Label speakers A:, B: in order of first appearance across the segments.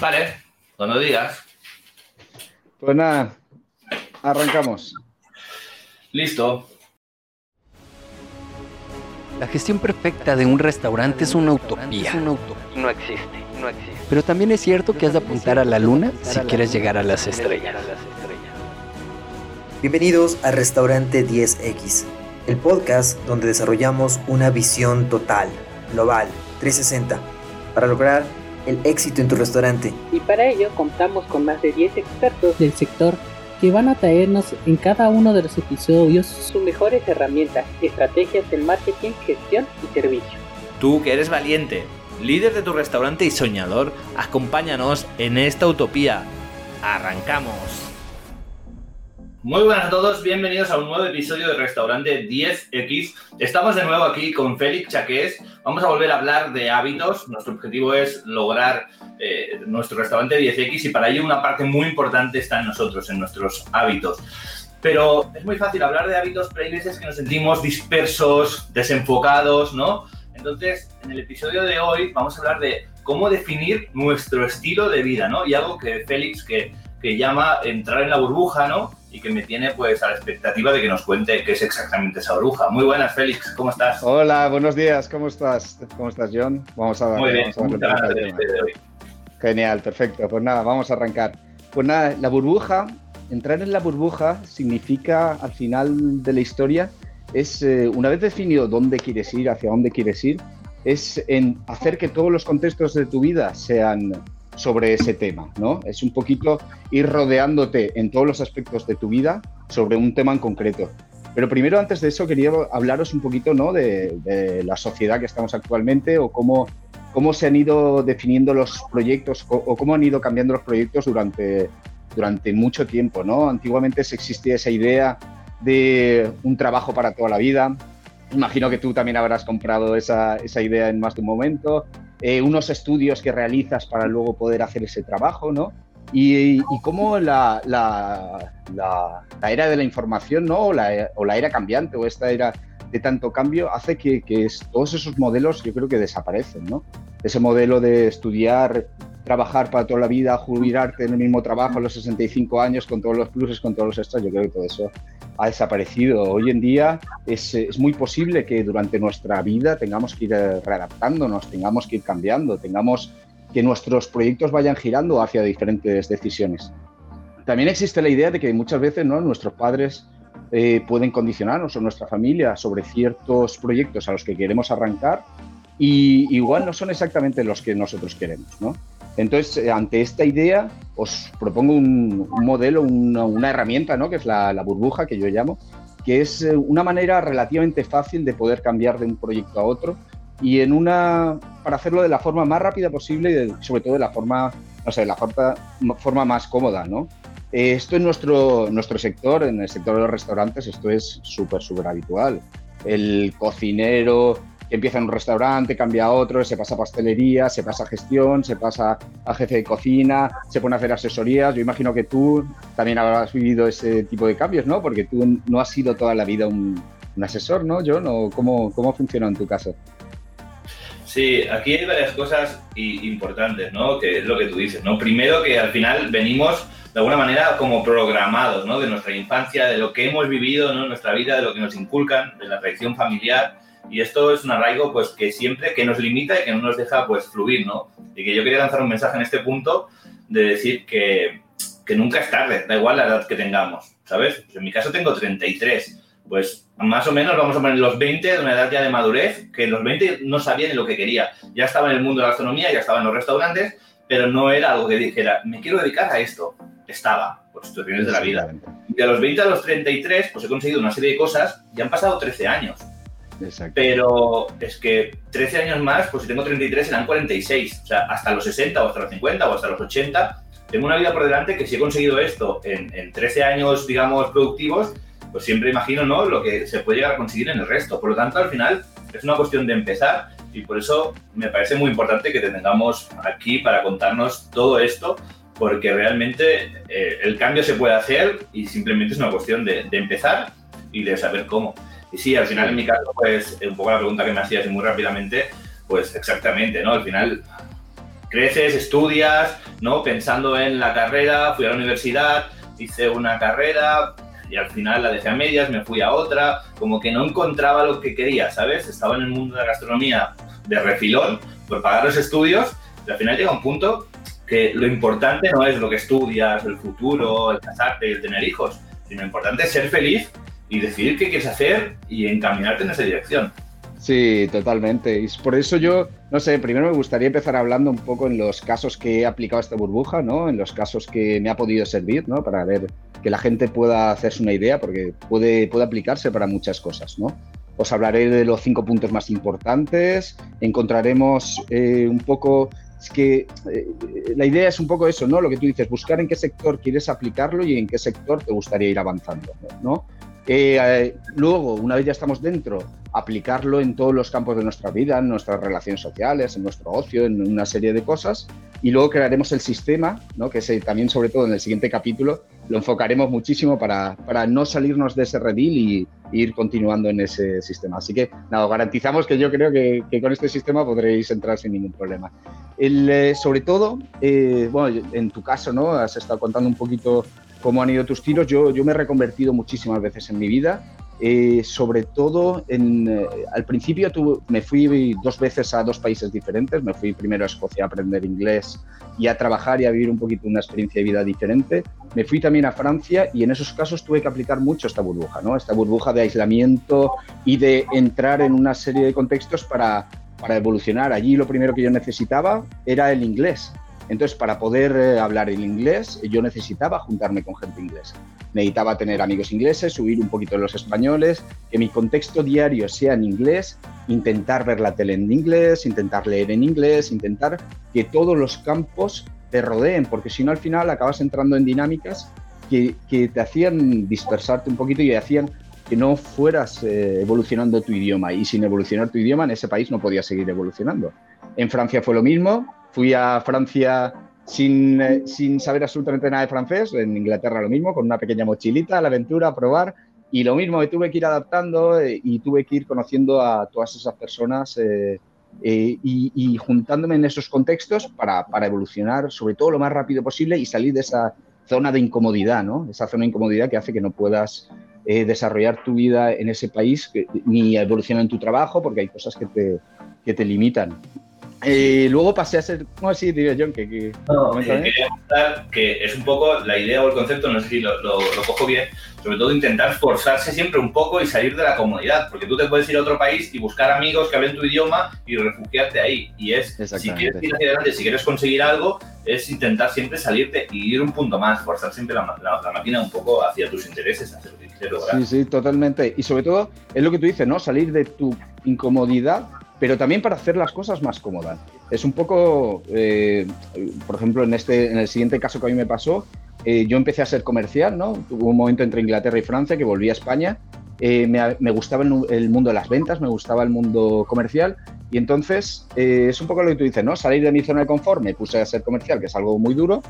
A: Vale, cuando digas.
B: Pues nada, arrancamos.
A: Listo.
C: La gestión perfecta de un restaurante es una utopía. No existe, no existe. Pero también es cierto que has de apuntar a la luna si quieres llegar a las estrellas.
D: Bienvenidos a Restaurante 10X, el podcast donde desarrollamos una visión total, global, 360, para lograr el éxito en tu restaurante.
E: Y para ello contamos con más de 10 expertos del sector que van a traernos en cada uno de los episodios sus mejores herramientas, estrategias del marketing, gestión y servicio.
A: Tú que eres valiente, líder de tu restaurante y soñador, acompáñanos en esta utopía. Arrancamos. Muy buenas a todos, bienvenidos a un nuevo episodio de Restaurante 10X. Estamos de nuevo aquí con Félix Chaqués. Vamos a volver a hablar de hábitos. Nuestro objetivo es lograr eh, nuestro restaurante 10X y para ello una parte muy importante está en nosotros, en nuestros hábitos. Pero es muy fácil hablar de hábitos, pero hay veces que nos sentimos dispersos, desenfocados, ¿no? Entonces, en el episodio de hoy vamos a hablar de cómo definir nuestro estilo de vida, ¿no? Y algo que Félix, que, que llama entrar en la burbuja, ¿no? Y que me tiene pues a la expectativa de que nos cuente qué es exactamente esa bruja. Muy buenas, Félix, ¿cómo estás?
B: Hola, buenos días, ¿cómo estás? ¿Cómo estás, John?
A: Vamos a, Muy bien, vamos a de
B: Genial, perfecto. Pues nada, vamos a arrancar. Pues nada, la burbuja, entrar en la burbuja significa al final de la historia, es eh, una vez definido dónde quieres ir, hacia dónde quieres ir, es en hacer que todos los contextos de tu vida sean sobre ese tema, ¿no? Es un poquito ir rodeándote en todos los aspectos de tu vida sobre un tema en concreto. Pero primero, antes de eso, quería hablaros un poquito ¿no? de, la sociedad que estamos actualmente o cómo, cómo se han ido definiendo los proyectos o cómo han ido cambiando los proyectos durante, durante mucho tiempo. ¿no? Antiguamente se existía esa idea de un trabajo para toda la vida. Imagino que tú también habrás comprado esa, esa idea en más de un momento. Eh, unos estudios que realizas para luego poder hacer ese trabajo, ¿no? Y, cómo la, era de la información, ¿no? O la, era cambiante, o esta era de tanto cambio, hace que, todos esos modelos yo creo que desaparecen, ¿no? Ese modelo de estudiar, trabajar para toda la vida, jubilarte en el mismo trabajo a los 65 años con todos los pluses, con todos los extras, yo creo que todo eso ha desaparecido. Hoy en día es, es, muy posible que durante nuestra vida tengamos que ir eh, readaptándonos, tengamos que ir cambiando, tengamos que nuestros proyectos vayan girando hacia diferentes decisiones. También existe la idea de que muchas veces ¿no? nuestros padres eh, pueden condicionarnos o nuestra familia sobre ciertos proyectos a los que queremos arrancar y igual no son exactamente los que nosotros queremos. ¿no? Entonces, eh, ante esta idea, os propongo un, modelo, una, herramienta, ¿no? que es la, burbuja, que yo llamo, que es eh, una manera relativamente fácil de poder cambiar de un proyecto a otro y en una, para hacerlo de la forma más rápida posible y sobre todo de la forma, no sé, la forma, forma más cómoda, ¿no? Eh, esto en nuestro, nuestro sector, en el sector de los restaurantes, esto es súper, súper habitual. El cocinero, empieza en un restaurante, cambia a otro, se pasa a pastelería, se pasa a gestión, se pasa a jefe de cocina, se pone a hacer asesorías. Yo imagino que tú también habrás vivido ese tipo de cambios, ¿no? Porque tú no has sido toda la vida un, asesor, ¿no, John? ¿O cómo, cómo funciona en tu caso?
A: Sí, aquí hay varias cosas importantes, ¿no? Que es lo que tú dices, ¿no? Primero que al final venimos de alguna manera como programados, ¿no? De nuestra infancia, de lo que hemos vivido, ¿no? Nuestra vida, de lo que nos inculcan, de la tradición familiar y esto es un arraigo pues que siempre que nos limita y que no nos deja pues fluir, ¿no? Y que yo quería lanzar un mensaje en este punto de decir que, que nunca es tarde, da igual la edad que tengamos, ¿sabes? Pues en mi caso tengo 33, pues más o menos vamos a poner los 20 de una edad ya de madurez, que los 20 no sabía ni lo que quería. Ya estaba en el mundo de la gastronomía, ya estaba en los restaurantes, pero no era algo que dijera, me quiero dedicar a esto. Estaba, por situaciones de la vida. De los 20 a los 33, pues he conseguido una serie de cosas y han pasado 13 años. Pero es que 13 años más, pues si tengo 33 serán 46. O sea, hasta los 60 o hasta los 50 o hasta los 80, tengo una vida por delante que si he conseguido esto en, 13 años, digamos, productivos, pues siempre imagino, ¿no? Lo que se puede llegar a conseguir en el resto. Por lo tanto, al final es una cuestión de empezar y por eso me parece muy importante que te tengamos aquí para contarnos todo esto porque realmente eh, el cambio se puede hacer y simplemente es una cuestión de, de empezar y de saber cómo. Y sí, al final en mi caso, pues un poco la pregunta que me hacías muy rápidamente, pues exactamente, ¿no? Al final creces, estudias, ¿no? Pensando en la carrera, fui a la universidad, hice una carrera y al final la dejé a medias, me fui a otra, como que no encontraba lo que quería, ¿sabes? Estaba en el mundo de la gastronomía de refilón por pagar los estudios y al final llega un punto que lo importante no es lo que estudias, el futuro, el casarte, el tener hijos, sino lo importante es ser feliz y decidir qué quieres hacer y encaminarte en esa dirección.
B: Sí, totalmente. Y por eso yo, no sé, primero me gustaría empezar hablando un poco en los casos que he aplicado esta burbuja, ¿no? En los casos que me ha podido servir, ¿no? Para ver que la gente pueda hacerse una idea, porque puede, puede aplicarse para muchas cosas, ¿no? Os hablaré de los cinco puntos más importantes, encontraremos eh, un poco es que eh, la idea es un poco eso, ¿no? Lo que tú dices, buscar en qué sector quieres aplicarlo y en qué sector te gustaría ir avanzando, ¿no? Eh, luego, una vez ya estamos dentro, aplicarlo en todos los campos de nuestra vida, en nuestras relaciones sociales, en nuestro ocio, en una serie de cosas. Y luego crearemos el sistema, ¿no? que también sobre todo en el siguiente capítulo lo enfocaremos muchísimo para, para no salirnos de ese redil y, ir continuando en ese sistema. Así que, nada, garantizamos que yo creo que, con este sistema podréis entrar sin ningún problema. El, eh, sobre todo, eh, bueno, en tu caso, ¿no? Has estado contando un poquito cómo han ido tus tiros. Yo, yo me he reconvertido muchísimas veces en mi vida eh, sobre todo, en, eh, al principio me fui dos veces a dos países diferentes. Me fui primero a Escocia a aprender inglés y a trabajar y a vivir un poquito una experiencia de vida diferente. Me fui también a Francia y en esos casos tuve que aplicar mucho esta burbuja, ¿no? esta burbuja de aislamiento y de entrar en una serie de contextos para, para evolucionar. Allí lo primero que yo necesitaba era el inglés. Entonces, para poder eh, hablar el inglés, yo necesitaba juntarme con gente inglesa. Necesitaba tener amigos ingleses, subir un poquito los españoles, que mi contexto diario sea en inglés, intentar ver la tele en inglés, intentar leer en inglés, intentar que todos los campos te rodeen, porque si no al final acabas entrando en dinámicas que, te hacían dispersarte un poquito y hacían que no fueras eh, evolucionando tu idioma. Y sin evolucionar tu idioma en ese país no podías seguir evolucionando. En Francia fue lo mismo, Fui a Francia sin, eh, sin, saber absolutamente nada de francés, en Inglaterra lo mismo, con una pequeña mochilita, la aventura, a probar, y lo mismo, me tuve que ir adaptando eh, y tuve que ir conociendo a todas esas personas eh, y, juntándome en esos contextos para, para, evolucionar, sobre todo lo más rápido posible y salir de esa zona de incomodidad, ¿no? Esa zona de incomodidad que hace que no puedas desarrollar tu vida en ese país ni evolucionar en tu trabajo porque hay cosas que te, que te limitan. Y luego pasé a ser, ¿cómo así, diría John? Que, que,
A: no, quería que es un poco la idea o el concepto, no sé si lo, lo, cojo bien, sobre todo intentar forzarse siempre un poco y salir de la comunidad, porque tú te puedes ir a otro país y buscar amigos que hablen tu idioma y refugiarte ahí. Y es, si quieres ir hacia adelante, si quieres conseguir algo, es intentar siempre salirte y ir un punto más, forzar siempre la, la, máquina un poco hacia tus intereses, hacia lo que quieres lograr.
B: Sí, sí, totalmente. Y sobre todo, es lo que tú dices, ¿no? Salir de tu incomodidad pero también para hacer las cosas más cómodas. Es un poco, eh, por ejemplo, en, este, en el siguiente caso que a mí me pasó, eh, yo empecé a ser comercial, ¿no? Tuve un momento entre Inglaterra y Francia que volví a España. Eh, me, gustaba el, mundo de las ventas, me gustaba el mundo comercial y entonces es un poco lo que tú dices, ¿no? Salir de mi zona de confort, me puse a ser comercial, que es algo muy duro,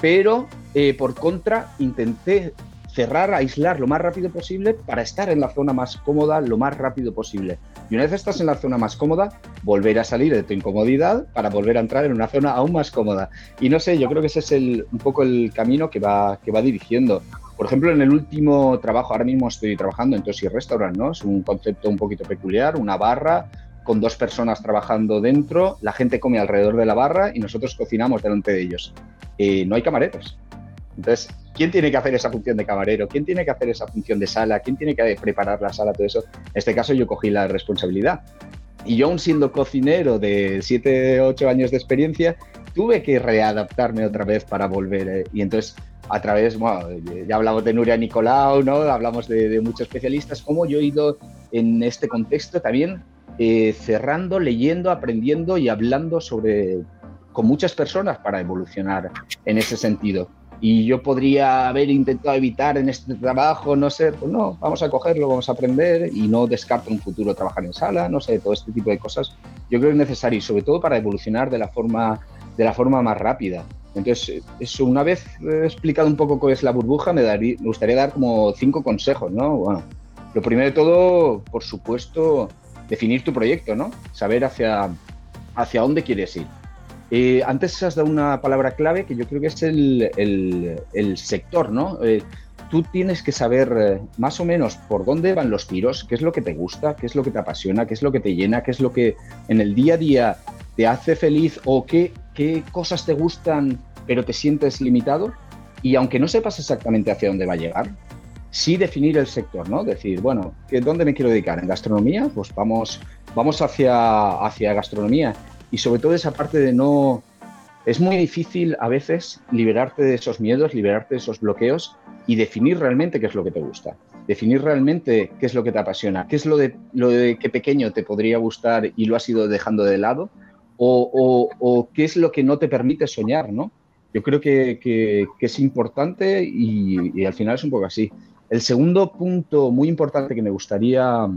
B: pero por contra intenté cerrar, aislar lo más rápido posible para estar en la zona más cómoda lo más rápido posible. Y una vez estás en la zona más cómoda, volver a salir de tu incomodidad para volver a entrar en una zona aún más cómoda. Y no sé, yo creo que ese es el, un poco el camino que va, que va dirigiendo. Por ejemplo, en el último trabajo, ahora mismo estoy trabajando en Tosi Restaurant, ¿no? Es un concepto un poquito peculiar, una barra con dos personas trabajando dentro, la gente come alrededor de la barra y nosotros cocinamos delante de ellos. Eh, no hay camareros. Entonces, ¿quién tiene que hacer esa función de camarero? ¿Quién tiene que hacer esa función de sala? ¿Quién tiene que preparar la sala? Todo eso. En este caso yo cogí la responsabilidad. Y yo, aún siendo cocinero de 7, 8 años de experiencia, tuve que readaptarme otra vez para volver. Eh, y entonces, a través, bueno, ya hablamos de Nuria Nicolau, ¿no? Hablamos de, muchos especialistas, cómo yo he ido en este contexto también eh, cerrando, leyendo, aprendiendo y hablando sobre con muchas personas para evolucionar en ese sentido y yo podría haber intentado evitar en este trabajo, no sé, pues no, vamos a cogerlo, vamos a aprender y no descarto un futuro trabajar en sala, no sé, todo este tipo de cosas. Yo creo que es necesario, sobre todo para evolucionar de la forma, de la forma más rápida. Entonces, eso, una vez explicado un poco qué es la burbuja, me, daría, me gustaría dar como cinco consejos, ¿no? Bueno, lo primero de todo, por supuesto, definir tu proyecto, ¿no? Saber hacia, hacia dónde quieres ir. Eh, antes has dado una palabra clave que yo creo que es el, sector, ¿no? Eh, tú tienes que saber eh, más o menos por dónde van los tiros, qué es lo que te gusta, qué es lo que te apasiona, qué es lo que te llena, qué es lo que en el día a día te hace feliz o qué, cosas te gustan pero te sientes limitado. Y aunque no sepas exactamente hacia dónde va a llegar, sí definir el sector, ¿no? Decir, bueno, ¿dónde me quiero dedicar? ¿En gastronomía? Pues vamos, vamos hacia, hacia gastronomía. Y sobre todo esa parte de no... Es muy difícil a veces liberarte de esos miedos, liberarte de esos bloqueos y definir realmente qué es lo que te gusta. Definir realmente qué es lo que te apasiona, qué es lo de, lo de que pequeño te podría gustar y lo has ido dejando de lado, o, o qué es lo que no te permite soñar, ¿no? Yo creo que, es importante y, al final es un poco así. El segundo punto muy importante que me gustaría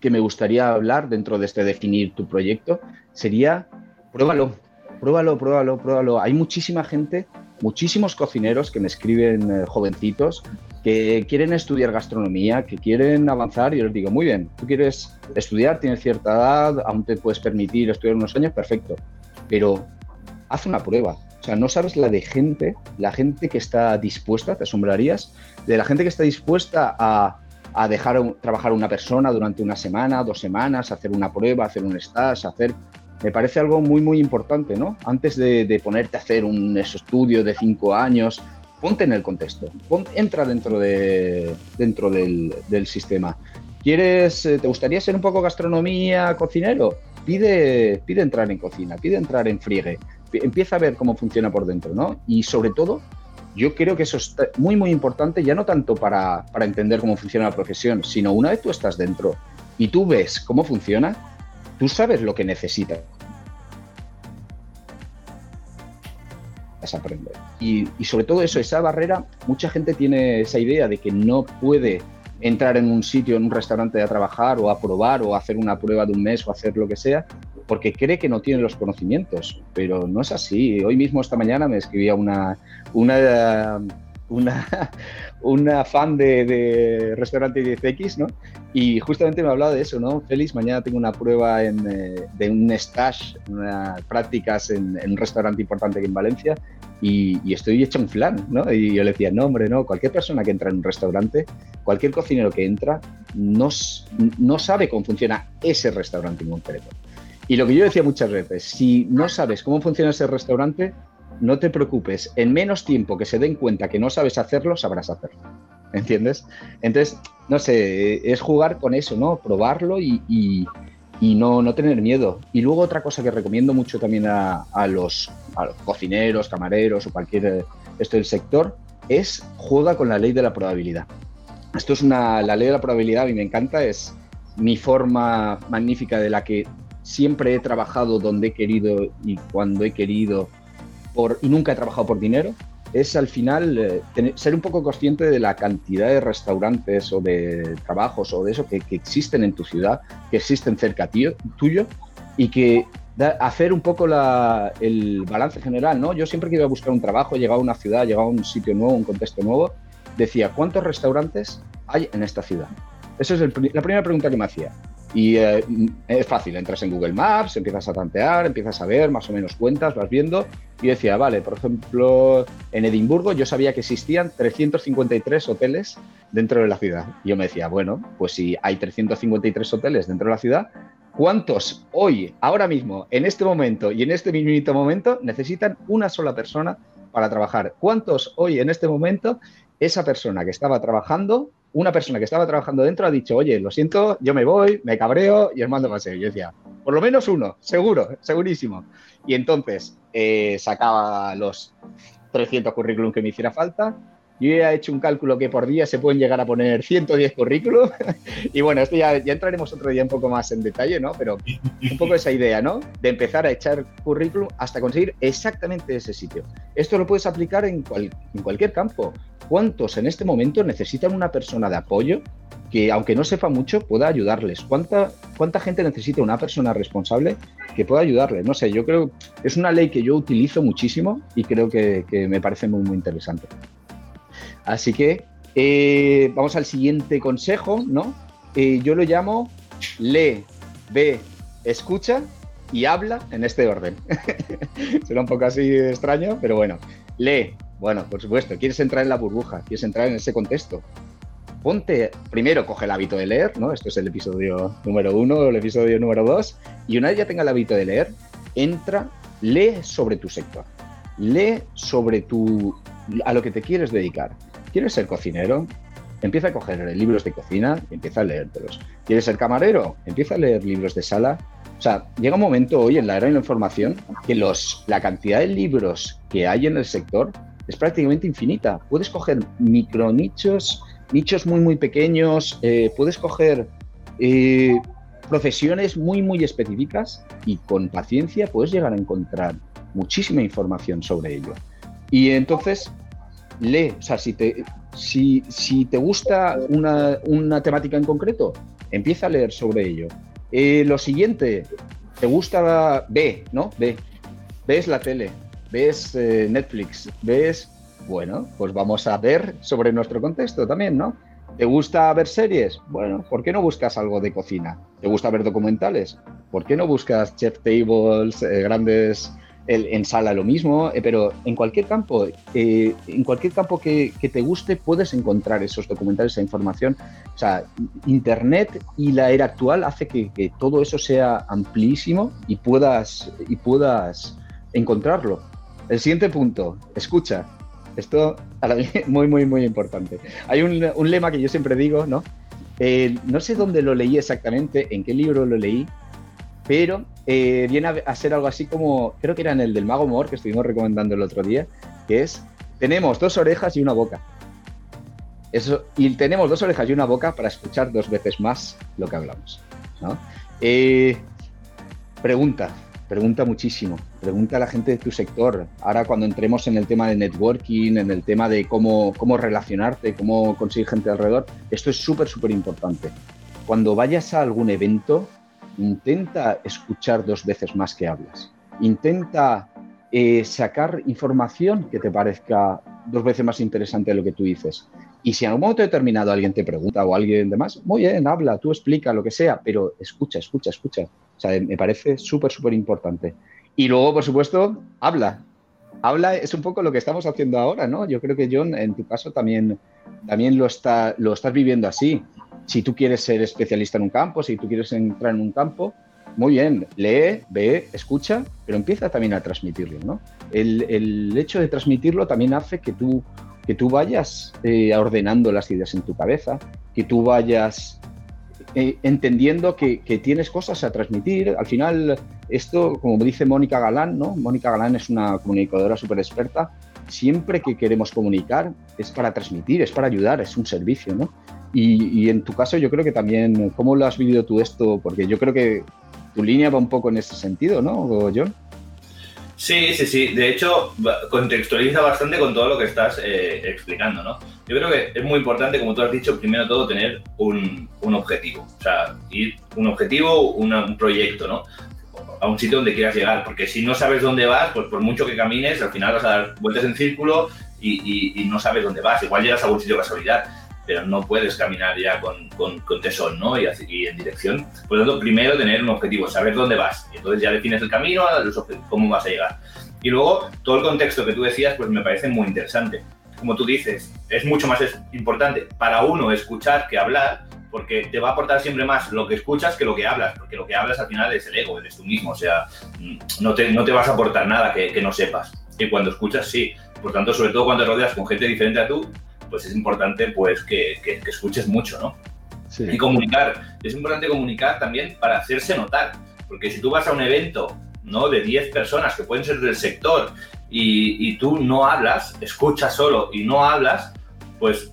B: que me gustaría hablar dentro de este definir tu proyecto sería pruébalo, pruébalo, pruébalo, pruébalo. Hay muchísima gente, muchísimos cocineros que me escriben eh, jovencitos que quieren estudiar gastronomía, que quieren avanzar y yo les digo, muy bien, tú quieres estudiar, tienes cierta edad, aún te puedes permitir estudiar unos años, perfecto, pero haz una prueba, o sea, no sabes la de gente, la gente que está dispuesta, te asombrarías, de la gente que está dispuesta a, a dejar trabajar una persona durante una semana, dos semanas, hacer una prueba, hacer un stage, hacer... Me parece algo muy, muy importante, ¿no? Antes de, ponerte a hacer un estudio de cinco años, ponte en el contexto, entra dentro, de, dentro del, sistema. ¿Quieres, eh, te gustaría ser un poco gastronomía, cocinero? Pide, pide entrar en cocina, pide entrar en friegue, empieza a ver cómo funciona por dentro, ¿no? Y sobre todo, yo creo que eso es muy, muy importante, ya no tanto para, entender cómo funciona la profesión, sino una vez tú estás dentro y tú ves cómo funciona, tú sabes lo que necesitas. Aprender. Y, sobre todo eso, esa barrera, mucha gente tiene esa idea de que no puede entrar en un sitio, en un restaurante a trabajar o a probar o hacer una prueba de un mes o hacer lo que sea, porque cree que no tiene los conocimientos, pero no es así. Hoy mismo, esta mañana, me escribía una, una, una, una fan de, de restaurante 10X, ¿no? Y justamente me hablaba de eso, ¿no? Félix, mañana tengo una prueba en, eh, de un stage, unas prácticas en, un restaurante importante aquí en Valencia y, y, estoy hecho un flan, ¿no? Y yo le decía, no, hombre, no, cualquier persona que entra en un restaurante, cualquier cocinero que entra, no, no sabe cómo funciona ese restaurante en concreto. Y lo que yo decía muchas veces, si no sabes cómo funciona ese restaurante, no te preocupes, en menos tiempo que se den cuenta que no sabes hacerlo, sabrás hacerlo. ¿Entiendes? Entonces, no sé, es jugar con eso, ¿no? Probarlo y, no, no, tener miedo. Y luego otra cosa que recomiendo mucho también a, los, cocineros, camareros o cualquier esto del sector es juega con la ley de la probabilidad. Esto es una, la ley de la probabilidad, a mí me encanta, es mi forma magnífica de la que siempre he trabajado donde he querido y cuando he querido y nunca he trabajado por dinero, es al final eh, ser un poco consciente de la cantidad de restaurantes o de trabajos o de eso que, existen en tu ciudad, que existen cerca tío, tuyo y que hacer un poco el balance general, ¿no? Yo siempre que iba a buscar un trabajo, llegaba a una ciudad, llegaba a un sitio nuevo, un contexto nuevo, decía, ¿cuántos restaurantes hay en esta ciudad? Esa es la primera pregunta que me hacía. Y eh, es fácil, entras en Google Maps, empiezas a tantear, empiezas a ver, más o menos cuentas, vas viendo. Y decía, vale, por ejemplo, en Edimburgo yo sabía que existían 353 hoteles dentro de la ciudad. Y yo me decía, bueno, pues si hay 353 hoteles dentro de la ciudad, ¿cuántos hoy, ahora mismo, en este momento y en este mismito momento necesitan una sola persona para trabajar? ¿Cuántos hoy, en este momento, esa persona que estaba trabajando una persona que estaba trabajando dentro ha dicho, oye, lo siento, yo me voy, me cabreo y os mando paseo. Yo decía, por lo menos uno, seguro, segurísimo. Y entonces eh, sacaba los 300 currículum que me hiciera falta. Yo ya he hecho un cálculo que por día se pueden llegar a poner 110 currículum. y bueno, esto ya, entraremos otro día un poco más en detalle, ¿no? Pero un poco esa idea, ¿no? De empezar a echar currículum hasta conseguir exactamente ese sitio. Esto lo puedes aplicar en, en cualquier campo. ¿Cuántos en este momento necesitan una persona de apoyo que, aunque no sepa mucho, pueda ayudarles? ¿Cuánta, cuánta gente necesita una persona responsable que pueda ayudarles? No sé, yo creo que es una ley que yo utilizo muchísimo y creo que, me parece muy, muy interesante. Así que eh, vamos al siguiente consejo, ¿no? Eh, yo lo llamo lee, ve, escucha y habla en este orden. Será un poco así extraño, pero bueno. Lee, bueno, por supuesto, quieres entrar en la burbuja, quieres entrar en ese contexto. Ponte, primero coge el hábito de leer, ¿no? Esto es el episodio número uno el episodio número dos. Y una vez ya tenga el hábito de leer, entra, lee sobre tu sector. Lee sobre tu, a lo que te quieres dedicar. ¿Quieres ser cocinero? Empieza a coger libros de cocina y empieza a leértelos. ¿Quieres ser camarero? Empieza a leer libros de sala. O sea, llega un momento hoy en la era de la información que los, la cantidad de libros que hay en el sector es prácticamente infinita. Puedes coger micronichos, nichos muy, muy pequeños, eh, puedes coger eh, profesiones muy, muy específicas y con paciencia puedes llegar a encontrar muchísima información sobre ello. Y entonces, lee, o sea, si te, si, si te gusta una, una, temática en concreto, empieza a leer sobre ello. Eh, lo siguiente, te gusta, ve, ¿no? Ve, ves la tele, ves eh, Netflix, ves, bueno, pues vamos a ver sobre nuestro contexto también, ¿no? ¿Te gusta ver series? Bueno, ¿por qué no buscas algo de cocina? ¿Te gusta ver documentales? ¿Por qué no buscas chef tables, eh, grandes en sala lo mismo, eh, pero en cualquier campo, eh, en cualquier campo que, te guste, puedes encontrar esos documentales, esa información. O sea, Internet y la era actual hace que, todo eso sea amplísimo y puedas, y puedas encontrarlo. El siguiente punto, escucha. Esto es muy, muy, muy importante. Hay un, lema que yo siempre digo, ¿no? Eh, no sé dónde lo leí exactamente, en qué libro lo leí, pero eh, viene a, ser algo así como, creo que era en el del Mago Mor, que estuvimos recomendando el otro día, que es, tenemos dos orejas y una boca. Eso, y tenemos dos orejas y una boca para escuchar dos veces más lo que hablamos. Eh, pregunta, pregunta muchísimo. Pregunta a la gente de tu sector. Ahora cuando entremos en el tema de networking, en el tema de cómo, cómo relacionarte, cómo conseguir gente alrededor, esto es súper, súper importante. Cuando vayas a algún evento, intenta escuchar dos veces más que hablas. Intenta eh, sacar información que te parezca dos veces más interesante de lo que tú dices. Y si en algún momento determinado alguien te pregunta o alguien demás, muy bien, habla, tú explica lo que sea, pero escucha, escucha, escucha. O sea, me parece súper, súper importante. Y luego, por supuesto, habla. Habla es un poco lo que estamos haciendo ahora, ¿no? Yo creo que John, en tu caso también, también lo, está, lo estás viviendo así si tú quieres ser especialista en un campo, si tú quieres entrar en un campo, muy bien, lee, ve, escucha, pero empieza también a transmitirlo, ¿no? El, hecho de transmitirlo también hace que tú, que tú vayas eh, ordenando las ideas en tu cabeza, que tú vayas eh, entendiendo que, que, tienes cosas a transmitir. Al final, esto, como dice Mónica Galán, ¿no? Mónica Galán es una comunicadora súper experta. Siempre que queremos comunicar es para transmitir, es para ayudar, es un servicio, ¿no? Y, en tu caso yo creo que también, ¿cómo lo has vivido tú esto? Porque yo creo que tu línea va un poco en ese sentido, ¿no, John?
A: Sí, sí, sí. De hecho, contextualiza bastante con todo lo que estás eh, explicando, ¿no? Yo creo que es muy importante, como tú has dicho, primero todo tener un, un objetivo. O sea, ir un objetivo, un proyecto, ¿no? A un sitio donde quieras llegar. Porque si no sabes dónde vas, pues por mucho que camines, al final vas a dar vueltas en círculo y, no sabes dónde vas. Igual llegas a algún sitio de casualidad pero no puedes caminar ya con, con, con tesón ¿no? y, y, en dirección. Por lo tanto, primero tener un objetivo, saber dónde vas. Y entonces ya defines el camino, cómo vas a llegar. Y luego, todo el contexto que tú decías, pues me parece muy interesante. Como tú dices, es mucho más importante para uno escuchar que hablar, porque te va a aportar siempre más lo que escuchas que lo que hablas, porque lo que hablas al final es el ego, eres tú mismo, o sea, no te, no te vas a aportar nada que, que no sepas. Y cuando escuchas, sí. Por tanto, sobre todo cuando te rodeas con gente diferente a tú, pues es importante pues que, que, escuches mucho, ¿no? Sí. Y comunicar. Es importante comunicar también para hacerse notar, porque si tú vas a un evento ¿no? de 10 personas que pueden ser del sector y, y tú no hablas, escuchas solo y no hablas, pues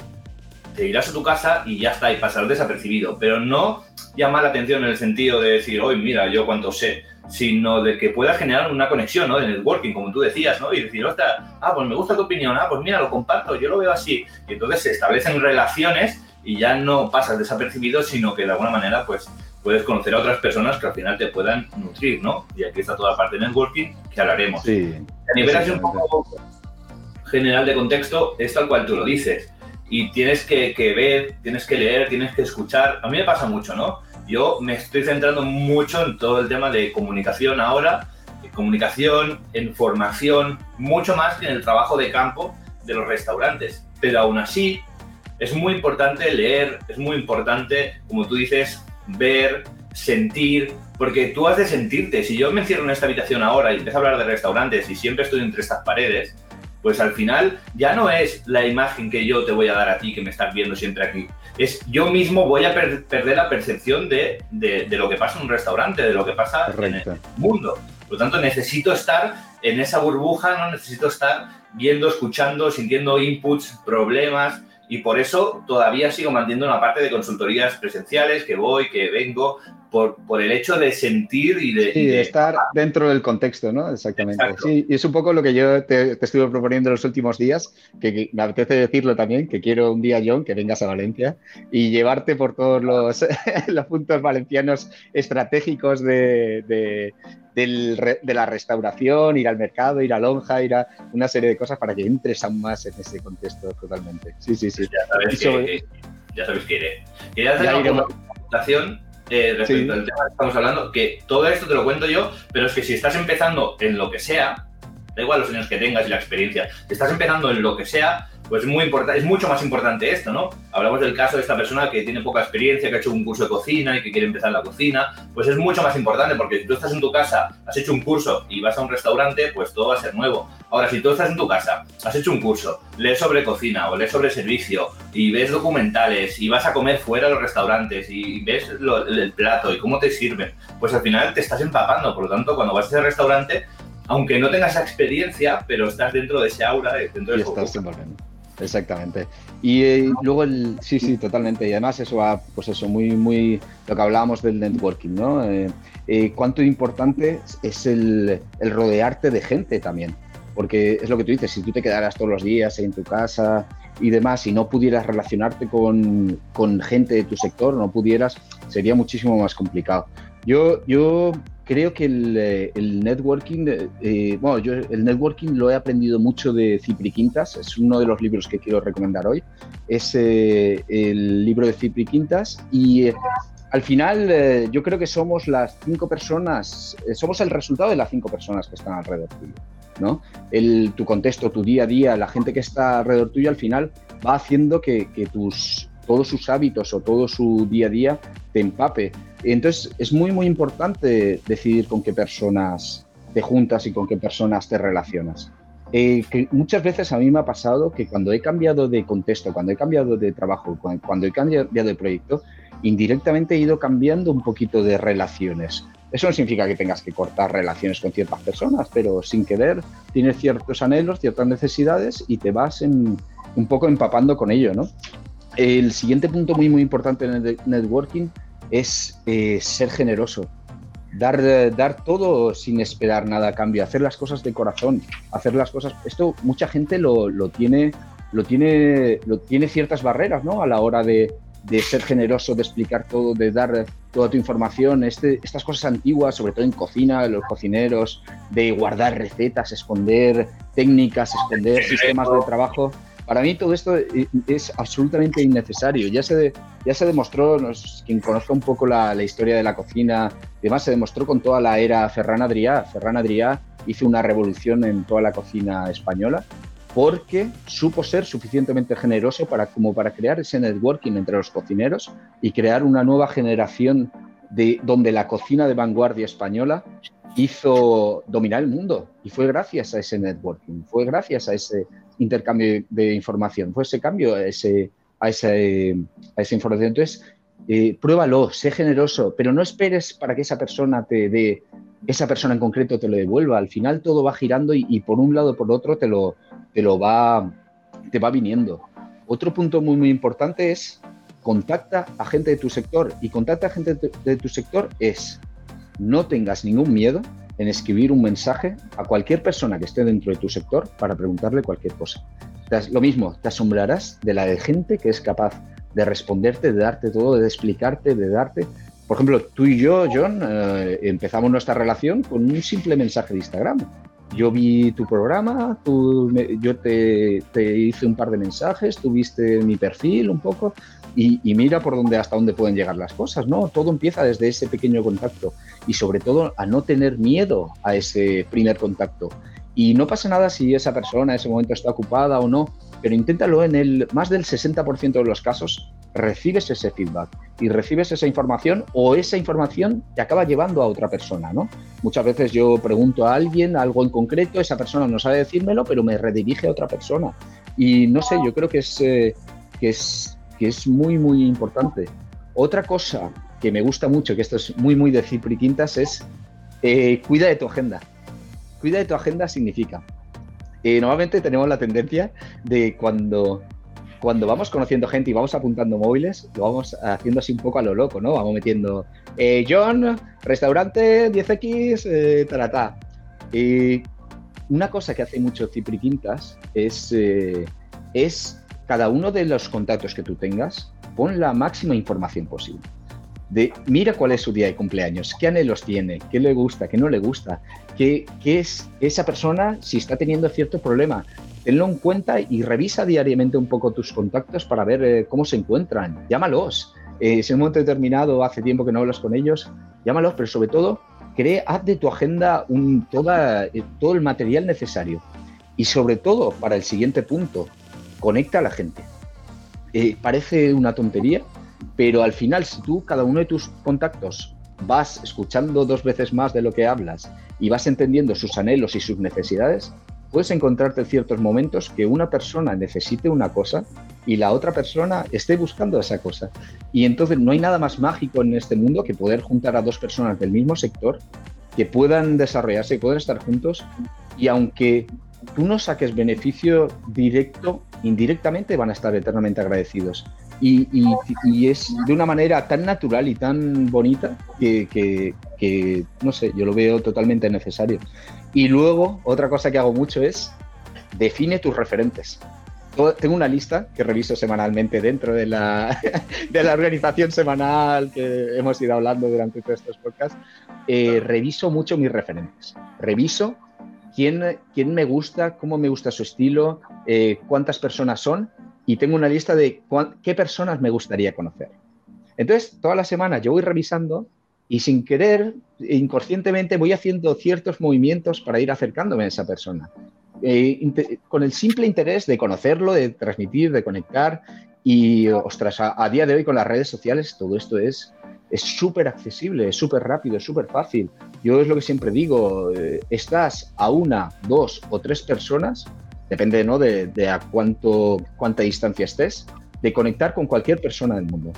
A: te irás a tu casa y ya está, y pasar desapercibido, pero no llamar la atención en el sentido de decir, hoy mira, yo cuánto sé, sino de que puedas generar una conexión, ¿no? De networking, como tú decías, ¿no? Y decir, ostras, ah, pues me gusta tu opinión, ah, pues mira, lo comparto, yo lo veo así. Y entonces se establecen relaciones y ya no pasas desapercibido, sino que de alguna manera, pues, puedes conocer a otras personas que al final te puedan nutrir, ¿no? Y aquí está toda la parte de networking que hablaremos. Sí. A nivel así un poco general de contexto, es tal cual tú lo dices. Y tienes que, ver, tienes que leer, tienes que escuchar. A mí me pasa mucho, ¿no? Yo me estoy centrando mucho en todo el tema de comunicación ahora, comunicación, en formación, mucho más que en el trabajo de campo de los restaurantes. Pero aún así, es muy importante leer, es muy importante, como tú dices, ver, sentir, porque tú has de sentirte. Si yo me encierro en esta habitación ahora y empiezo a hablar de restaurantes y siempre estoy entre estas paredes, pues al final ya no es la imagen que yo te voy a dar a ti, que me estás viendo siempre aquí. Es yo mismo voy a perder la percepción de, de, lo que pasa en un restaurante, de lo que pasa en el mundo. Por lo tanto, necesito estar en esa burbuja, no necesito estar viendo, escuchando, sintiendo inputs, problemas, y por eso todavía sigo manteniendo una parte de consultorías presenciales, que voy, que vengo, por, por el hecho de sentir y de...
B: Sí, de, estar dentro del contexto, ¿no? Exactamente. Sí, y es un poco lo que yo te, te estuve proponiendo en los últimos días, que, me apetece decirlo también, que quiero un día, John, que vengas a Valencia y llevarte por todos los, los puntos valencianos estratégicos de, de de la restauración, ir al mercado, ir a lonja, ir a una serie de cosas para que entres aún más en ese contexto totalmente. Sí, sí, sí.
A: Ya sabes, que, ya sabes que iré. Quería hacer una presentación eh, respecto al tema que estamos hablando, que todo esto te lo cuento yo, pero es que si estás empezando en lo que sea, da igual los años que tengas y la experiencia, si estás empezando en lo que sea, pues es, muy importante, es mucho más importante esto, ¿no? Hablamos del caso de esta persona que tiene poca experiencia, que ha hecho un curso de cocina y que quiere empezar la cocina, pues es mucho más importante porque si tú estás en tu casa, has hecho un curso y vas a un restaurante, pues todo va a ser nuevo. Ahora, si tú estás en tu casa, has hecho un curso, lees sobre cocina o lees sobre servicio y ves documentales y vas a comer fuera de los restaurantes y ves el plato y cómo te sirven, pues al final te estás empapando. Por lo tanto, cuando vas a ese restaurante, aunque no tengas esa experiencia, pero estás dentro de ese aura, dentro de ese
B: Exactamente. Y eh, luego el, sí, sí, totalmente. Y además eso va, pues eso, muy, muy, lo que hablábamos del networking, ¿no? Eh, eh, cuánto importante es el, rodearte de gente también. Porque es lo que tú dices, si tú te quedaras todos los días en tu casa y demás y no pudieras relacionarte con, con gente de tu sector, no pudieras, sería muchísimo más complicado. Yo, yo creo que el, eh, networking, eh, eh, bueno, yo el networking lo he aprendido mucho de Cipri Quintas, es uno de los libros que quiero recomendar hoy, es el libro de Cipri Quintas y al final yo creo que somos las cinco personas, somos el resultado de las cinco personas que están alrededor tuyo. ¿no? El, tu contexto, tu día a día, la gente que está alrededor tuyo al final va haciendo que, que tus, todos sus hábitos o todo su día a día te empape. Entonces es muy, muy importante decidir con qué personas te juntas y con qué personas te relacionas. Eh, que muchas veces a mí me ha pasado que cuando he cambiado de contexto, cuando he cambiado de trabajo, cuando he cambiado de proyecto, indirectamente he ido cambiando un poquito de relaciones. Eso no significa que tengas que cortar relaciones con ciertas personas, pero sin querer tienes ciertos anhelos, ciertas necesidades y te vas en, un poco empapando con ello, ¿no? El siguiente punto muy, muy importante en el networking es eh, ser generoso, dar, dar todo sin esperar nada a cambio, hacer las cosas de corazón, hacer las cosas. Esto mucha gente lo, lo tiene, lo tiene, lo tiene ciertas barreras, ¿no? A la hora de, de ser generoso, de explicar todo, de dar toda tu información, este, estas cosas antiguas, sobre todo en cocina, los cocineros, de guardar recetas, esconder técnicas, esconder sistemas de trabajo. Para mí todo esto es absolutamente innecesario. Ya se, ya se demostró, quien conozca un poco la, historia de la cocina, además se demostró con toda la era Ferran Adrià. Ferran Adrià hizo una revolución en toda la cocina española porque supo ser suficientemente generoso para, como para crear ese networking entre los cocineros y crear una nueva generación de, donde la cocina de vanguardia española hizo dominar el mundo. Y fue gracias a ese networking, fue gracias a ese intercambio de información, fue ese cambio a, ese, a, ese, a esa información. Entonces, eh, pruébalo, sé generoso, pero no esperes para que esa persona te dé, esa persona en concreto te lo devuelva. Al final todo va girando y, por un lado por otro te lo, te lo va, te va viniendo. Otro punto muy, muy importante es contacta a gente de tu sector. Y contacta a gente de tu sector es no tengas ningún miedo en escribir un mensaje a cualquier persona que esté dentro de tu sector para preguntarle cualquier cosa. Lo mismo, te asombrarás de la gente que es capaz de responderte, de darte todo, de explicarte, de darte. Por ejemplo, tú y yo, John, eh, empezamos nuestra relación con un simple mensaje de Instagram. Yo vi tu programa, tú, yo te, te, hice un par de mensajes, tú viste mi perfil un poco y, y, mira por dónde, hasta dónde pueden llegar las cosas, ¿no? Todo empieza desde ese pequeño contacto y sobre todo a no tener miedo a ese primer contacto. Y no pasa nada si esa persona en ese momento está ocupada o no, pero inténtalo en el más del 60% de los casos, recibes ese feedback y recibes esa información o esa información te acaba llevando a otra persona, ¿no? Muchas veces yo pregunto a alguien algo en concreto, esa persona no sabe decírmelo, pero me redirige a otra persona. Y no sé, yo creo que es, eh, que es, que es muy, muy importante. Otra cosa que me gusta mucho, que esto es muy, muy de Cipri Quintas, es eh, cuida de tu agenda. Cuida de tu agenda significa, eh, normalmente tenemos la tendencia de cuando cuando vamos conociendo gente y vamos apuntando móviles, lo vamos haciendo así un poco a lo loco, ¿no? Vamos metiendo eh, John, restaurante 10X, eh, taratá. Y una cosa que hace mucho Cipri Quintas es, eh, es cada uno de los contactos que tú tengas, pon la máxima información posible. De, mira cuál es su día de cumpleaños, qué anhelos tiene, qué le gusta, qué no le gusta, qué, qué es esa persona si está teniendo cierto problema, tenlo en cuenta y revisa diariamente un poco tus contactos para ver eh, cómo se encuentran. Llámalos. Eh, si en un momento determinado hace tiempo que no hablas con ellos, llámalos, pero sobre todo, cree, haz de tu agenda un, toda, eh, todo el material necesario. Y sobre todo, para el siguiente punto, conecta a la gente. parece una tontería, pero al final, si tú, cada uno de tus contactos, vas escuchando dos veces más de lo que hablas y vas entendiendo sus anhelos y sus necesidades, puedes encontrarte en ciertos momentos que una persona necesite una cosa y la otra persona esté buscando esa cosa. Y entonces no hay nada más mágico en este mundo que poder juntar a dos personas del mismo sector que puedan desarrollarse, y puedan estar juntos y aunque tú no saques beneficio directo, indirectamente van a estar eternamente agradecidos. Y, es de una manera tan natural y tan bonita que, que, no sé, yo lo veo totalmente necesario. Y luego, otra cosa que hago mucho es define tus referentes. Tengo una lista que reviso semanalmente dentro de la, de la organización semanal que hemos ido hablando durante todos estos podcasts. Eh, reviso mucho mis referentes. Reviso quién, quién me gusta, cómo me gusta su estilo, eh, cuántas personas son y tengo una lista de qué personas me gustaría conocer. Entonces, toda la semana yo voy revisando y sin querer, inconscientemente, voy haciendo ciertos movimientos para ir acercándome a esa persona. Eh, con el simple interés de conocerlo, de transmitir, de conectar. Y, ostras, a, día de hoy con las redes sociales todo esto es súper accesible, es súper rápido, es súper fácil. Yo es lo que siempre digo, eh, estás a una, dos o tres personas, depende ¿no? de, de a cuánto, cuánta distancia estés, de conectar con cualquier persona del mundo.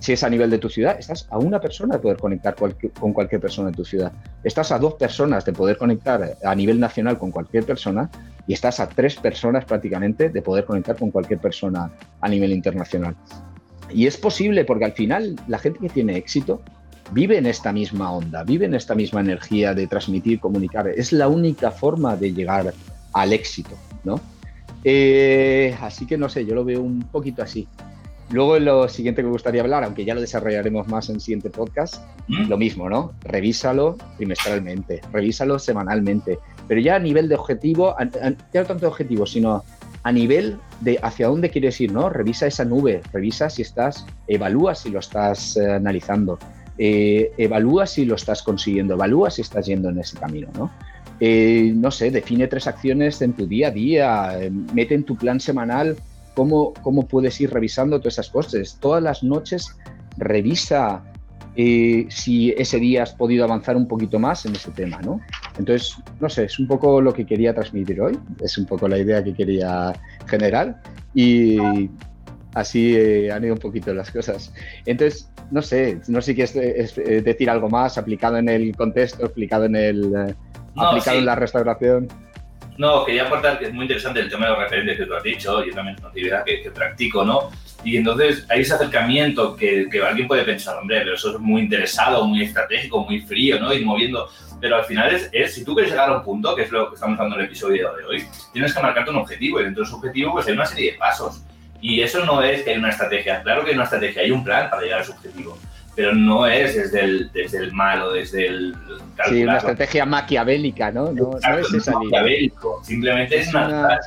B: Si es a nivel de tu ciudad, estás a una persona de poder conectar con cualquier persona en tu ciudad. Estás a dos personas de poder conectar a nivel nacional con cualquier persona y estás a tres personas prácticamente de poder conectar con cualquier persona a nivel internacional. Y es posible porque al final la gente que tiene éxito vive en esta misma onda, vive en esta misma energía de transmitir, comunicar. Es la única forma de llegar al éxito, ¿no? Eh, así que no sé, yo lo veo un poquito así. Luego lo siguiente que me gustaría hablar, aunque ya lo desarrollaremos más en el siguiente podcast, ¿Mm? lo mismo, ¿no? Revísalo trimestralmente, revísalo semanalmente, pero ya a nivel de objetivo, ya no tanto de objetivo, sino a nivel de hacia dónde quieres ir, ¿no? Revisa esa nube, revisa si estás, evalúa si lo estás eh, analizando, eh, evalúa si lo estás consiguiendo, evalúa si estás yendo en ese camino, ¿no? Eh, no sé, define tres acciones en tu día a día, mete en tu plan semanal cómo, cómo puedes ir revisando todas esas cosas. Todas las noches revisa eh, si ese día has podido avanzar un poquito más en ese tema, ¿no? Entonces, no sé, es un poco lo que quería transmitir hoy, es un poco la idea que quería generar y así eh, han ido un poquito las cosas. Entonces, no sé, no sé si quieres eh, decir algo más aplicado en el contexto, aplicado en el aplicado en la restauración.
A: No, quería aportar que es muy interesante el tema de los referentes que tú has dicho, yo también es una actividad que, practico, ¿no? Y entonces hay ese acercamiento que, que, alguien puede pensar, hombre, pero eso es muy interesado, muy estratégico, muy frío, ¿no? Ir moviendo. Pero al final es, es, si tú quieres llegar a un punto, que es lo que estamos hablando en el episodio de hoy, tienes que marcarte un objetivo y dentro de ese objetivo pues hay una serie de pasos. Y eso no es que hay una estrategia, claro que hay una estrategia, hay un plan para llegar a ese objetivo. Pero no es desde el, desde el malo, desde el...
B: Sí, una estrategia maquiavélica, ¿no? No, es esa
A: maquiavélico, simplemente es, una...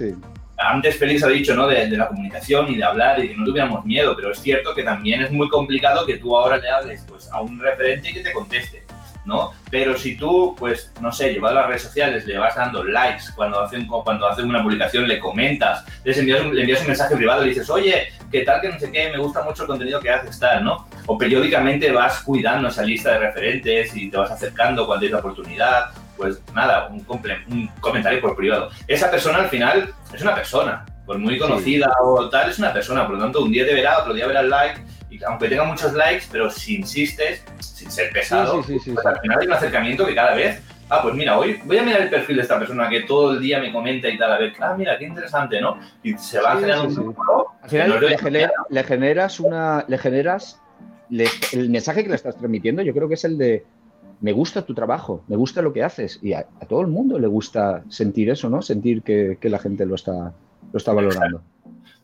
A: Antes Félix ha dicho, ¿no? De, de, la comunicación y de hablar y que no tuviéramos miedo, pero es cierto que también es muy complicado que tú ahora le hables pues, a un referente y que te conteste. ¿no? Pero si tú, pues, no sé, llevado a las redes sociales, le vas dando likes, cuando hacen, cuando hacen una publicación le comentas, les envías, le envías un mensaje privado y dices, oye, ¿qué tal que no sé qué? Me gusta mucho el contenido que haces, tal, ¿no? O periódicamente vas cuidando esa lista de referentes y te vas acercando cuando hay la oportunidad, pues nada, un, un comentario por privado. Esa persona al final es una persona, por muy conocida o tal, es una persona, por lo tanto, un día te verá, otro día verá el like aunque tenga muchos likes, pero si insistes, sin ser pesado, pues al final hay un acercamiento que cada vez, ah, pues mira, hoy voy a mirar el perfil de esta persona que todo el día me comenta y tal, a ver, ah, mira, qué interesante, ¿no? Y se va generando un
B: Al final le, generas una, le generas, el mensaje que le estás transmitiendo, yo creo que es el de, me gusta tu trabajo, me gusta lo que haces. Y a, todo el mundo le gusta sentir eso, ¿no? Sentir que, que la gente lo está, lo está valorando.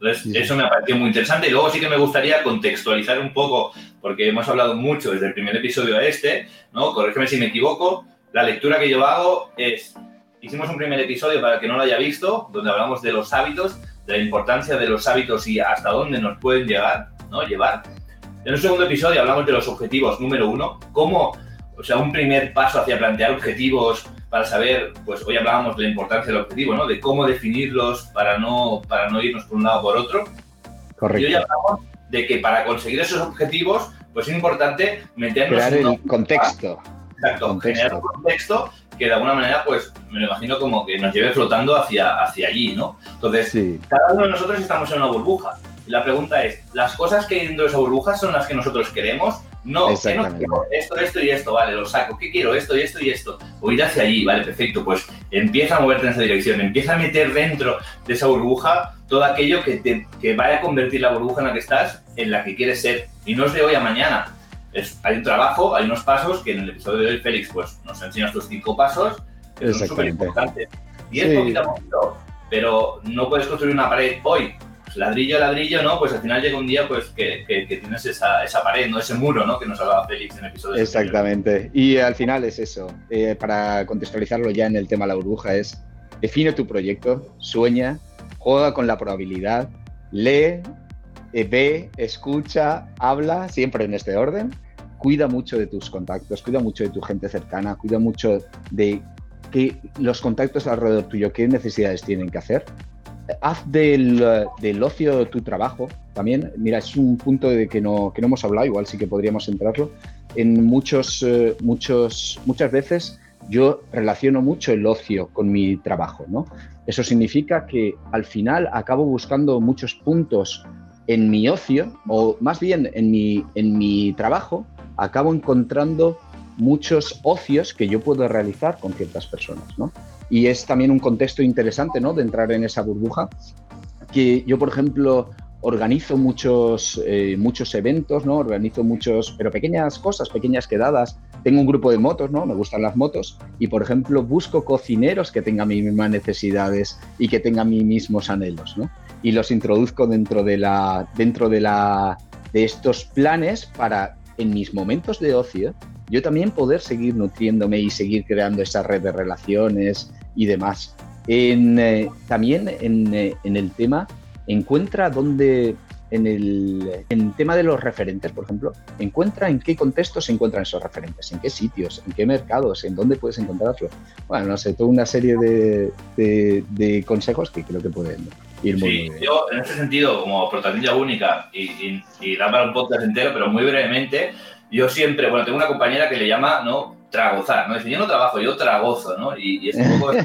A: Entonces, eso me ha parecido muy interesante. Y luego sí que me gustaría contextualizar un poco, porque hemos hablado mucho desde el primer episodio a este, ¿no? Corrígeme si me equivoco. La lectura que yo hago es, hicimos un primer episodio para el que no lo haya visto, donde hablamos de los hábitos, de la importancia de los hábitos y hasta dónde nos pueden llegar, ¿no? Llevar. En un segundo episodio hablamos de los objetivos número uno, cómo, o sea, un primer paso hacia plantear objetivos para saber, pues hoy hablábamos de la importancia del objetivo, ¿no? De cómo definirlos para no, para no irnos por un lado o por otro.
B: Correcto.
A: Y hoy hablamos de que para conseguir esos objetivos, pues es importante meternos
B: en el contexto.
A: Exacto, generar un contexto que de alguna manera, pues me lo imagino como que nos lleve flotando hacia, hacia allí, ¿no? Entonces, cada uno de nosotros estamos en una burbuja. La pregunta es, ¿las cosas que hay dentro de esa burbuja son las que nosotros queremos no, ¿qué no quiero? Esto, esto y esto, vale, lo saco. ¿Qué quiero? Esto y esto y esto. O ir hacia allí, vale, perfecto. Pues empieza a moverte en esa dirección, empieza a meter dentro de esa burbuja todo aquello que, te, que vaya a convertir la burbuja en la que estás en la que quieres ser. Y no es de hoy a mañana. Es, hay un trabajo, hay unos pasos que en el episodio de hoy, Félix, pues nos enseñas tus cinco pasos, que son súper importantes. Y es poquito a poquito, pero no puedes construir una pared hoy pues, ladrillo a ladrillo, ¿no? Pues al final llega un día pues que, tienes esa, esa, pared, ¿no? Ese muro, ¿no? Que nos hablaba Félix en episodios.
B: Exactamente. Y al final es eso. Eh, para contextualizarlo ya en el tema de la burbuja es define tu proyecto, sueña, juega con la probabilidad, lee, ve, escucha, habla, siempre en este orden. Cuida mucho de tus contactos, cuida mucho de tu gente cercana, cuida mucho de que los contactos alrededor tuyo, qué necesidades tienen que hacer haz del, del, ocio tu trabajo también. Mira, es un punto de que no, que no hemos hablado, igual sí que podríamos entrarlo. En muchos, eh, muchos, muchas veces yo relaciono mucho el ocio con mi trabajo, ¿no? Eso significa que al final acabo buscando muchos puntos en mi ocio, o más bien en mi, en mi trabajo, acabo encontrando muchos ocios que yo puedo realizar con ciertas personas, ¿no? Y es también un contexto interesante, ¿no? De entrar en esa burbuja. Que yo, por ejemplo, organizo muchos, eh, muchos eventos, ¿no? Organizo muchos, pero pequeñas cosas, pequeñas quedadas. Tengo un grupo de motos, ¿no? Me gustan las motos. Y, por ejemplo, busco cocineros que tengan mis mismas necesidades y que tengan mis mismos anhelos, ¿no? Y los introduzco dentro de la, dentro de la, de estos planes para, en mis momentos de ocio, yo también poder seguir nutriéndome y seguir creando esa red de relaciones y demás. En, eh, también en, eh, en, el tema, encuentra dónde, en el, en tema de los referentes, por ejemplo, encuentra en qué contextos se encuentran esos referentes, en qué sitios, en qué mercados, en dónde puedes encontrarlos. Bueno, no sé, toda una serie de, de, consejos que creo que pueden ir muy,
A: sí. Yo, en ese sentido, como protagonista única, y, y, y da para un podcast entero, pero muy brevemente, yo siempre, bueno, tengo una compañera que le llama, ¿no? Tragozar, ¿no? Dice, yo no trabajo, yo tragozo, ¿no? Y, es un poco...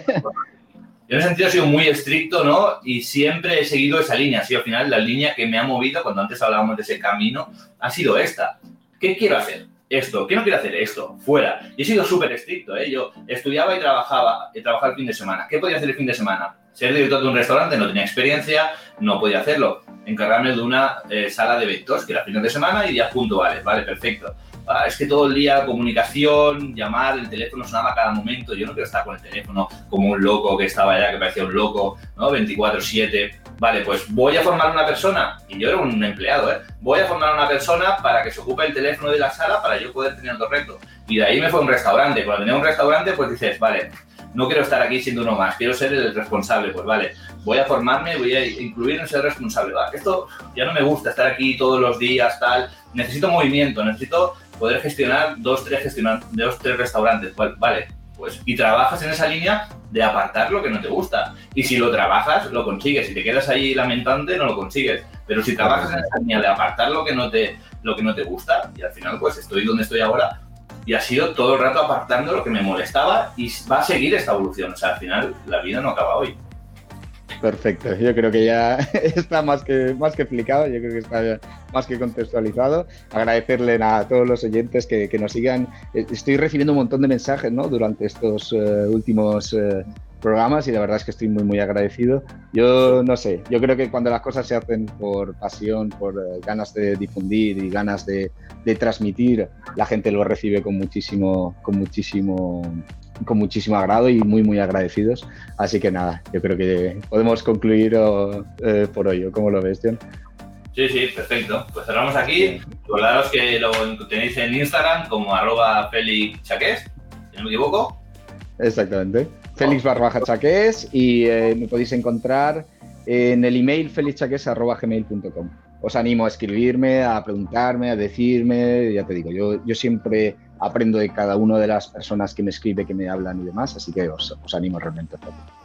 A: Yo en ese sentido he sido muy estricto, ¿no? Y siempre he seguido esa línea. Ha sido al final la línea que me ha movido, cuando antes hablábamos de ese camino, ha sido esta. ¿Qué quiero hacer? Esto. ¿Qué no quiero hacer? Esto. Fuera. Y he sido súper estricto, ¿eh? Yo estudiaba y trabajaba, y trabajaba el fin de semana. ¿Qué podía hacer el fin de semana? Ser director de un restaurante, no tenía experiencia, no podía hacerlo. Encargarme de una eh, sala de eventos, que era fin de semana y días puntuales, ¿vale? Perfecto ah, es que todo el día comunicación, llamar, el teléfono sonaba a cada momento, yo no quiero estar con el teléfono como un loco que estaba allá, que parecía un loco, ¿no? 24/7. Vale, pues voy a formar una persona, y yo era un empleado, ¿eh? Voy a formar una persona para que se ocupe el teléfono de la sala para yo poder tener otro reto. Y de ahí me fue un restaurante. Cuando tenía un restaurante, pues dices, vale, no quiero estar aquí siendo uno más, quiero ser el responsable, pues vale, voy a formarme, voy a incluir en ser responsable. esto ya no me gusta estar aquí todos los días, tal, necesito movimiento, necesito poder gestionar dos, tres, gestionar, dos, tres restaurantes, vale, pues, y trabajas en esa línea de apartar lo que no te gusta. Y si lo trabajas, lo consigues. Si te quedas ahí lamentante, no lo consigues. Pero si trabajas en esa línea de apartar lo que no te, lo que no te gusta, y al final, pues estoy donde estoy ahora, y ha sido todo el rato apartando lo que me molestaba y va a seguir esta evolución. O sea, al final la vida no acaba hoy.
B: Perfecto, yo creo que ya está más que, más que explicado, yo creo que está más que contextualizado. Agradecerle a todos los oyentes que, que nos sigan. Eh, estoy recibiendo un montón de mensajes ¿no? durante estos uh, últimos uh, programas y la verdad es que estoy muy, muy agradecido. Yo no sé, yo creo que cuando las cosas se hacen por pasión, por uh, ganas de difundir y ganas de, de, transmitir, la gente lo recibe con muchísimo, con muchísimo con muchísimo agrado y muy, muy agradecidos. Así que nada, yo creo que podemos concluir eh, por hoy. ¿Cómo lo ves, John?
A: Sí, sí, perfecto. Pues cerramos aquí. Recordaros que lo tenéis en Instagram como arroba Félix si no me equivoco.
B: Exactamente. Félix Barbaja Chaqués y eh, me podéis encontrar en el email felixchaqués.gmail.com. Os animo a escribirme, a preguntarme, a decirme, ya te digo, yo, yo siempre aprendo de cada una de las personas que me escribe, que me hablan y demás, así que os, os animo realmente a todo.